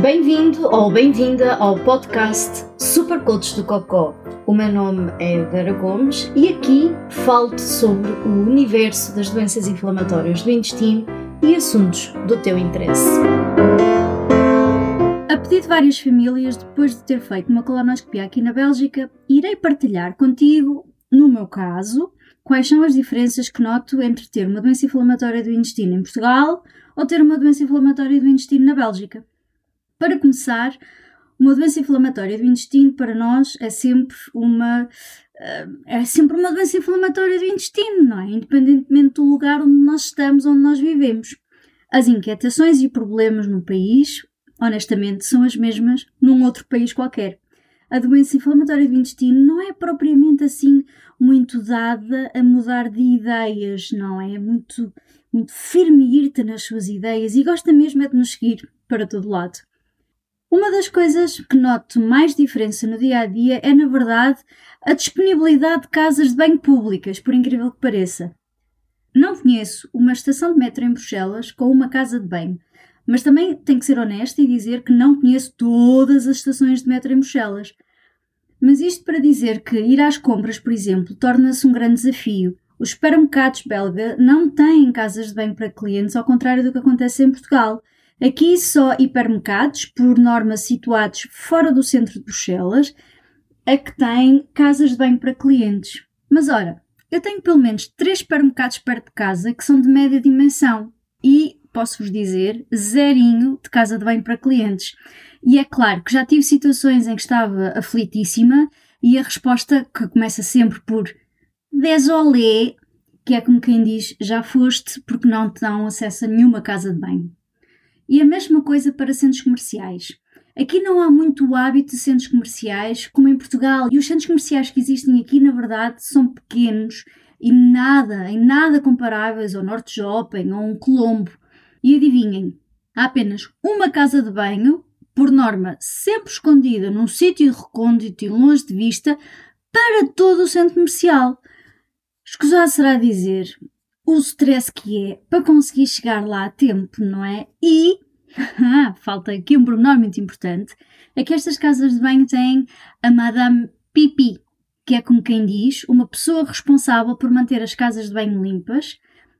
Bem-vindo ou bem-vinda ao podcast Super Coach do Cocó. O meu nome é Vera Gomes e aqui falo-te sobre o universo das doenças inflamatórias do intestino e assuntos do teu interesse. A pedido de várias famílias, depois de ter feito uma colonoscopia aqui na Bélgica, irei partilhar contigo, no meu caso, quais são as diferenças que noto entre ter uma doença inflamatória do intestino em Portugal ou ter uma doença inflamatória do intestino na Bélgica. Para começar, uma doença inflamatória do intestino para nós é sempre uma eh, é sempre uma doença inflamatória do intestino, não é? Independentemente do lugar onde nós estamos, onde nós vivemos. As inquietações e problemas no país, honestamente, são as mesmas num outro país qualquer. A doença inflamatória do intestino não é propriamente assim muito dada a mudar de ideias, não é? Muito, muito firme e irta nas suas ideias e gosta mesmo é de nos seguir para todo lado. Uma das coisas que noto mais diferença no dia a dia é, na verdade, a disponibilidade de casas de banho públicas, por incrível que pareça. Não conheço uma estação de metro em Bruxelas com uma casa de banho, mas também tenho que ser honesta e dizer que não conheço todas as estações de metro em Bruxelas. Mas isto para dizer que ir às compras, por exemplo, torna-se um grande desafio. Os supermercados belga não têm casas de banho para clientes, ao contrário do que acontece em Portugal. Aqui só hipermercados, por norma situados fora do centro de Bruxelas, é que têm casas de banho para clientes. Mas ora, eu tenho pelo menos três supermercados perto de casa que são de média dimensão e, posso-vos dizer, zerinho de casa de banho para clientes. E é claro que já tive situações em que estava aflitíssima e a resposta que começa sempre por désolé, que é como quem diz já foste porque não te dão acesso a nenhuma casa de banho. E a mesma coisa para centros comerciais. Aqui não há muito hábito de centros comerciais como em Portugal, e os centros comerciais que existem aqui, na verdade, são pequenos e nada, em nada comparáveis ao Norte Shopping ou um Colombo. E adivinhem, há apenas uma casa de banho, por norma sempre escondida num sítio recôndito e longe de vista, para todo o centro comercial. Escusar será dizer, o stress que é para conseguir chegar lá a tempo, não é? E falta aqui um pormenor muito importante: é que estas casas de banho têm a Madame Pipi, que é como quem diz, uma pessoa responsável por manter as casas de banho limpas,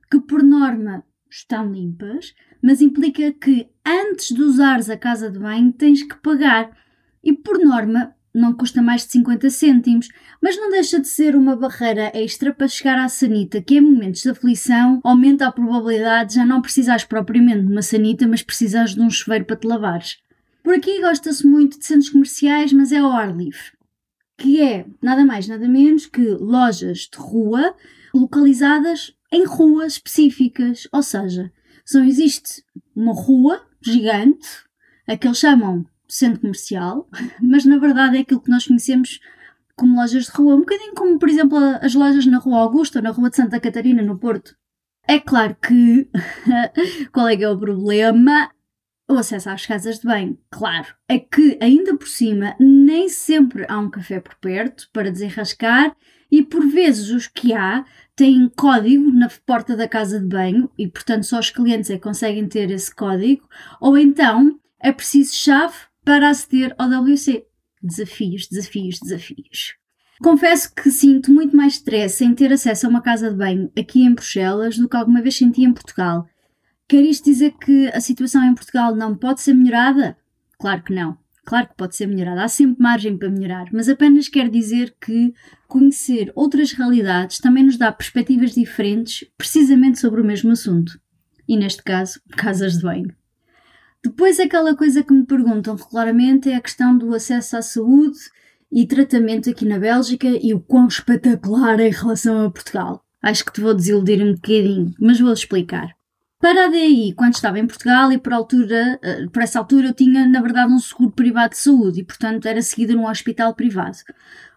que por norma estão limpas, mas implica que antes de usares a casa de banho tens que pagar. E por norma, não custa mais de 50 cêntimos, mas não deixa de ser uma barreira extra para chegar à sanita, que em momentos de aflição aumenta a probabilidade de já não precisares propriamente de uma sanita, mas precisares de um chuveiro para te lavares. Por aqui gosta-se muito de centros comerciais, mas é ao ar livre, que é nada mais nada menos que lojas de rua localizadas em ruas específicas, ou seja, só existe uma rua gigante, a que eles chamam centro comercial, mas na verdade é aquilo que nós conhecemos como lojas de rua, um bocadinho como, por exemplo, as lojas na Rua Augusta ou na Rua de Santa Catarina, no Porto. É claro que qual é que é o problema? O acesso às casas de banho. Claro, é que ainda por cima nem sempre há um café por perto para desenrascar e por vezes os que há têm código na porta da casa de banho e portanto só os clientes é que conseguem ter esse código ou então é preciso chave para aceder ao WC. Desafios, desafios, desafios. Confesso que sinto muito mais stress em ter acesso a uma casa de banho aqui em Bruxelas do que alguma vez senti em Portugal. Quer isto dizer que a situação em Portugal não pode ser melhorada? Claro que não. Claro que pode ser melhorada, há sempre margem para melhorar, mas apenas quer dizer que conhecer outras realidades também nos dá perspectivas diferentes precisamente sobre o mesmo assunto. E neste caso, casas de banho. Depois, aquela coisa que me perguntam regularmente é a questão do acesso à saúde e tratamento aqui na Bélgica e o quão espetacular é em relação a Portugal. Acho que te vou desiludir um bocadinho, mas vou explicar. Para a DI, quando estava em Portugal e por, altura, eh, por essa altura eu tinha, na verdade, um seguro privado de saúde e, portanto, era seguida num hospital privado.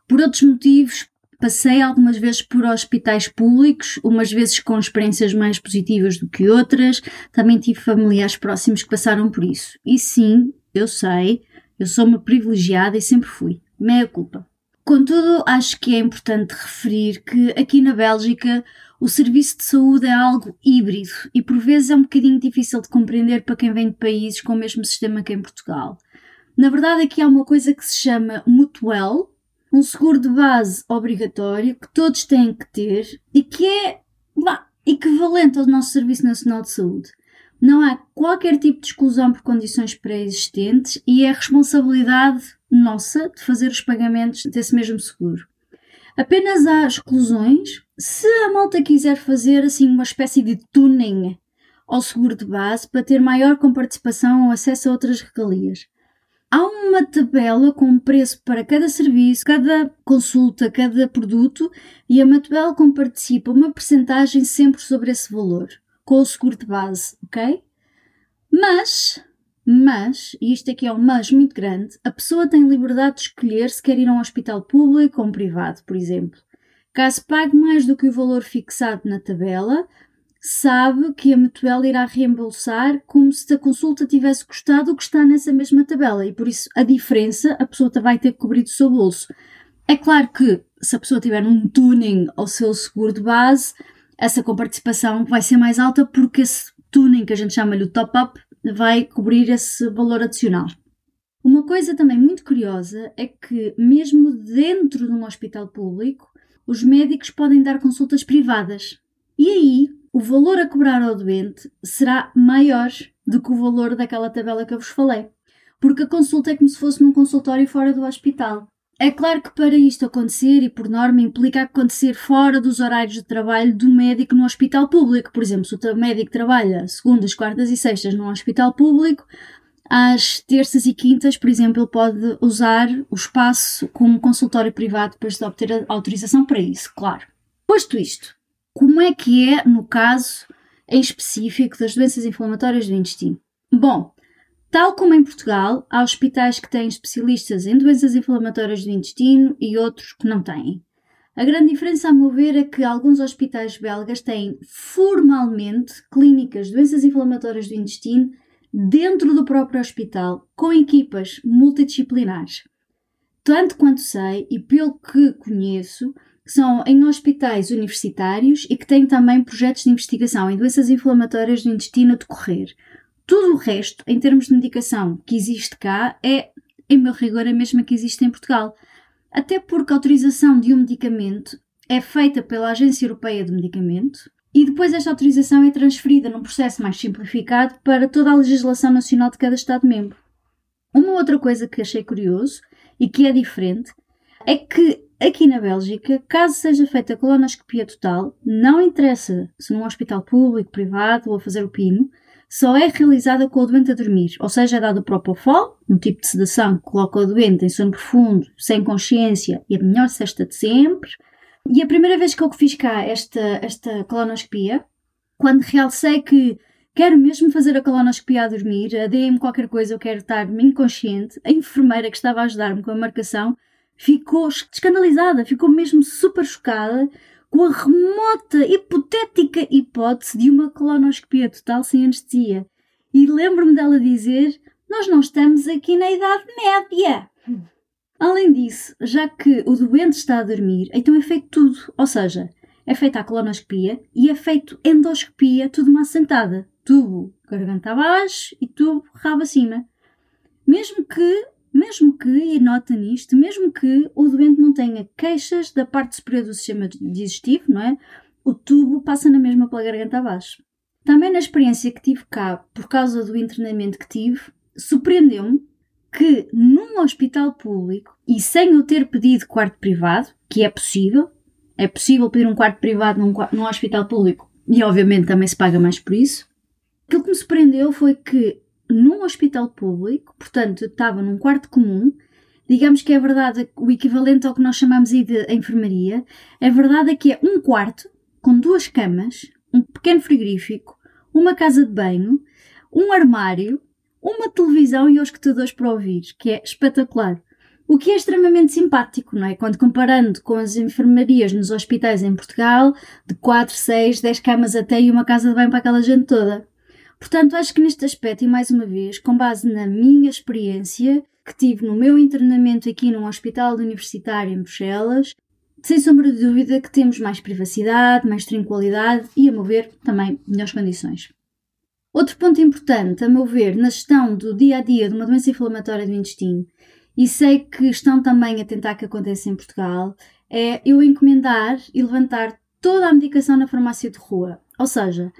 Por outros motivos, Passei algumas vezes por hospitais públicos, umas vezes com experiências mais positivas do que outras. Também tive familiares próximos que passaram por isso. E sim, eu sei, eu sou uma privilegiada e sempre fui. Meia culpa. Contudo, acho que é importante referir que aqui na Bélgica o serviço de saúde é algo híbrido e por vezes é um bocadinho difícil de compreender para quem vem de países com o mesmo sistema que em Portugal. Na verdade, aqui há uma coisa que se chama Mutuel, um seguro de base obrigatório que todos têm que ter e que é bah, equivalente ao nosso Serviço Nacional de Saúde. Não há qualquer tipo de exclusão por condições pré-existentes e é responsabilidade nossa de fazer os pagamentos desse mesmo seguro. Apenas há exclusões se a malta quiser fazer assim uma espécie de tuning ao seguro de base para ter maior comparticipação ou acesso a outras regalias. Há uma tabela com preço para cada serviço, cada consulta, cada produto e a Matuel comparticipa uma percentagem sempre sobre esse valor, com o seguro de base, ok? Mas, mas, e isto aqui é um mas muito grande, a pessoa tem liberdade de escolher se quer ir a um hospital público ou um privado, por exemplo. Caso pague mais do que o valor fixado na tabela, sabe que a Mutuel irá reembolsar como se a consulta tivesse custado o que está nessa mesma tabela e por isso a diferença a pessoa vai ter que cobrir do seu bolso. É claro que se a pessoa tiver um tuning ao seu seguro de base, essa comparticipação vai ser mais alta porque esse tuning que a gente chama-lhe o top-up vai cobrir esse valor adicional. Uma coisa também muito curiosa é que, mesmo dentro de um hospital público, os médicos podem dar consultas privadas. E aí, o valor a cobrar ao doente será maior do que o valor daquela tabela que eu vos falei, porque a consulta é como se fosse num consultório fora do hospital. É claro que para isto acontecer, e por norma implica acontecer fora dos horários de trabalho do médico no hospital público. Por exemplo, se o médico trabalha segundas, quartas e sextas num hospital público, às terças e quintas, por exemplo, ele pode usar o espaço como consultório privado depois de obter autorização para isso, claro. Posto isto, como é que é no caso em específico das doenças inflamatórias do intestino? Bom, tal como em Portugal, há hospitais que têm especialistas em doenças inflamatórias do intestino e outros que não têm. A grande diferença, a meu ver, é que alguns hospitais belgas têm formalmente clínicas de doenças inflamatórias do intestino dentro do próprio hospital, com equipas multidisciplinares. Tanto quanto sei e pelo que conheço, são em hospitais universitários e que têm também projetos de investigação em doenças inflamatórias do intestino a decorrer. Tudo o resto, em termos de medicação que existe cá, é, em meu rigor, a mesma que existe em Portugal. Até porque a autorização de um medicamento é feita pela Agência Europeia de Medicamento e depois esta autorização é transferida num processo mais simplificado para toda a legislação nacional de cada Estado-membro. Uma outra coisa que achei curioso e que é diferente é que Aqui na Bélgica, caso seja feita a colonoscopia total, não interessa se num hospital público, privado ou a fazer o pino, só é realizada com o doente a dormir, ou seja, é dado o Propofol, um tipo de sedação que coloca o doente em sono profundo, sem consciência e a melhor cesta de sempre. E a primeira vez que eu fiz cá esta, esta colonoscopia, quando realcei que quero mesmo fazer a colonoscopia a dormir, deem-me qualquer coisa, eu quero estar inconsciente, a enfermeira que estava a ajudar-me com a marcação ficou escandalizada, ficou mesmo super chocada com a remota, hipotética hipótese de uma colonoscopia total sem anestesia. E lembro-me dela dizer: Nós não estamos aqui na Idade Média. Além disso, já que o doente está a dormir, então é feito tudo. Ou seja, é feita a colonoscopia e é feito endoscopia, tudo uma assentada. Tubo garganta abaixo e tubo rabo acima. Mesmo que mesmo que, e nota nisto, mesmo que o doente não tenha queixas da parte superior do sistema digestivo, não é? O tubo passa na mesma pela garganta abaixo. Também na experiência que tive cá, por causa do internamento que tive, surpreendeu-me que num hospital público e sem eu ter pedido quarto privado, que é possível, é possível pedir um quarto privado num, num hospital público e obviamente também se paga mais por isso. Aquilo que me surpreendeu foi que num hospital público, portanto, estava num quarto comum. Digamos que é verdade o equivalente ao que nós chamamos aí de enfermaria. A verdade é que é um quarto com duas camas, um pequeno frigorífico, uma casa de banho, um armário, uma televisão e os escutadores para ouvir, que é espetacular. O que é extremamente simpático, não é? Quando comparando com as enfermarias nos hospitais em Portugal, de 4, 6, 10 camas até e uma casa de banho para aquela gente toda. Portanto, acho que neste aspecto, e mais uma vez, com base na minha experiência que tive no meu internamento aqui num hospital universitário em Bruxelas, sem sombra de dúvida que temos mais privacidade, mais tranquilidade e, a meu ver, também melhores condições. Outro ponto importante, a meu ver, na gestão do dia a dia de uma doença inflamatória do intestino, e sei que estão também a tentar que aconteça em Portugal, é eu encomendar e levantar toda a medicação na farmácia de rua. Ou seja,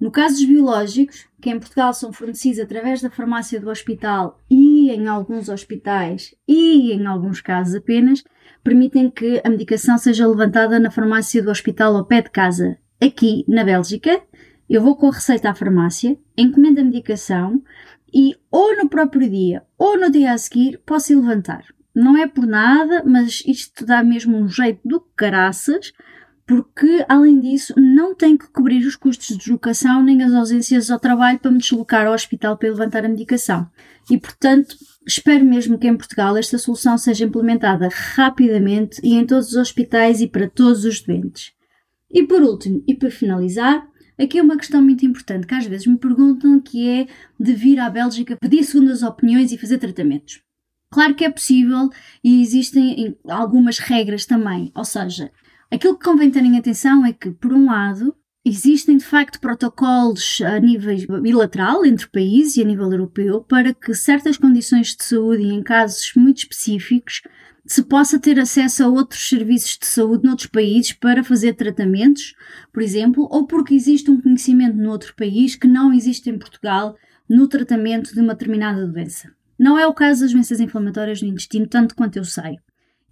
no caso dos biológicos, que em Portugal são fornecidos através da farmácia do hospital e em alguns hospitais e em alguns casos apenas, permitem que a medicação seja levantada na farmácia do hospital ao pé de casa. Aqui, na Bélgica, eu vou com a receita à farmácia, encomendo a medicação e ou no próprio dia ou no dia a seguir posso ir levantar. Não é por nada, mas isto dá mesmo um jeito do caraças, porque além disso não tenho que cobrir os custos de deslocação nem as ausências ao trabalho para me deslocar ao hospital para levantar a medicação. E portanto, espero mesmo que em Portugal esta solução seja implementada rapidamente e em todos os hospitais e para todos os doentes. E por último, e para finalizar, Aqui é uma questão muito importante que às vezes me perguntam que é de vir à Bélgica pedir segundas opiniões e fazer tratamentos. Claro que é possível e existem algumas regras também, ou seja, aquilo que convém terem atenção é que, por um lado, existem de facto protocolos a nível bilateral entre países e a nível europeu para que certas condições de saúde e em casos muito específicos se possa ter acesso a outros serviços de saúde noutros países para fazer tratamentos, por exemplo, ou porque existe um conhecimento no outro país que não existe em Portugal no tratamento de uma determinada doença. Não é o caso das doenças inflamatórias do intestino, tanto quanto eu sei.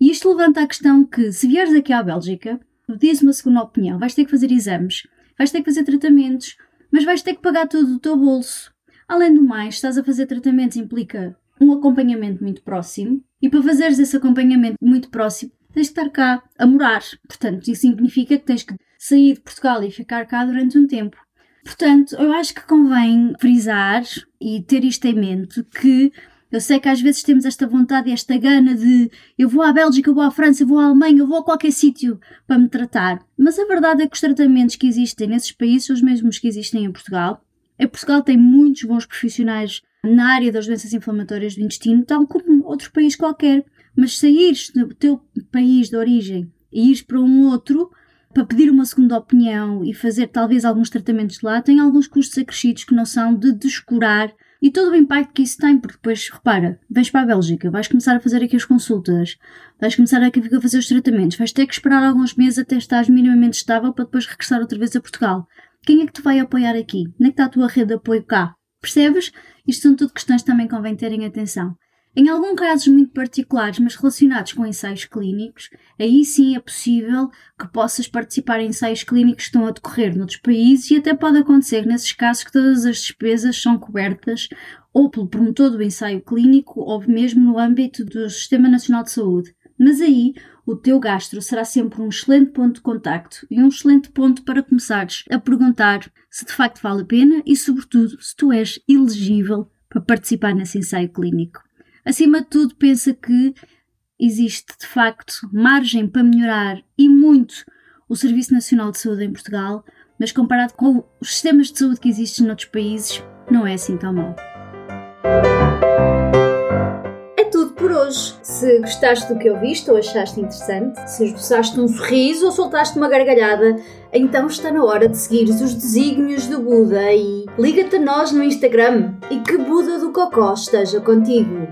E isto levanta a questão que, se vieres aqui à Bélgica, diz uma segunda opinião, vais ter que fazer exames, vais ter que fazer tratamentos, mas vais ter que pagar tudo do teu bolso. Além do mais, estás a fazer tratamentos implica um acompanhamento muito próximo, e para fazeres esse acompanhamento muito próximo, tens de estar cá a morar. Portanto, isso significa que tens que sair de Portugal e ficar cá durante um tempo. Portanto, eu acho que convém frisar e ter isto em mente que eu sei que às vezes temos esta vontade e esta gana de eu vou à Bélgica, eu vou à França, eu vou à Alemanha, eu vou a qualquer sítio para me tratar. Mas a verdade é que os tratamentos que existem nesses países são os mesmos que existem em Portugal. Em Portugal tem muitos bons profissionais na área das doenças inflamatórias do intestino, tal como outro país qualquer. Mas saíres do teu país de origem e ires para um outro para pedir uma segunda opinião e fazer talvez alguns tratamentos lá, tem alguns custos acrescidos que não são de descurar e todo o impacto que isso tem, porque depois, repara, vens para a Bélgica, vais começar a fazer aqui as consultas, vais começar aqui a fazer os tratamentos, vais ter que esperar alguns meses até estares minimamente estável para depois regressar outra vez a Portugal. Quem é que te vai apoiar aqui? Onde é que está a tua rede de apoio cá? Percebes? Isto são tudo questões que também convém terem atenção. Em alguns casos muito particulares, mas relacionados com ensaios clínicos, aí sim é possível que possas participar em ensaios clínicos que estão a decorrer noutros países e até pode acontecer nesses casos que todas as despesas são cobertas ou pelo promotor do ensaio clínico ou mesmo no âmbito do Sistema Nacional de Saúde. Mas aí o teu gastro será sempre um excelente ponto de contacto e um excelente ponto para começares a perguntar se de facto vale a pena e, sobretudo, se tu és elegível para participar nesse ensaio clínico. Acima de tudo, pensa que existe de facto margem para melhorar e muito o Serviço Nacional de Saúde em Portugal, mas comparado com os sistemas de saúde que existem noutros países, não é assim tão mau por hoje. Se gostaste do que ouviste ou achaste interessante, se esboçaste um sorriso ou soltaste uma gargalhada, então está na hora de seguir os desígnios do Buda e liga-te a nós no Instagram e que Buda do Cocó esteja contigo.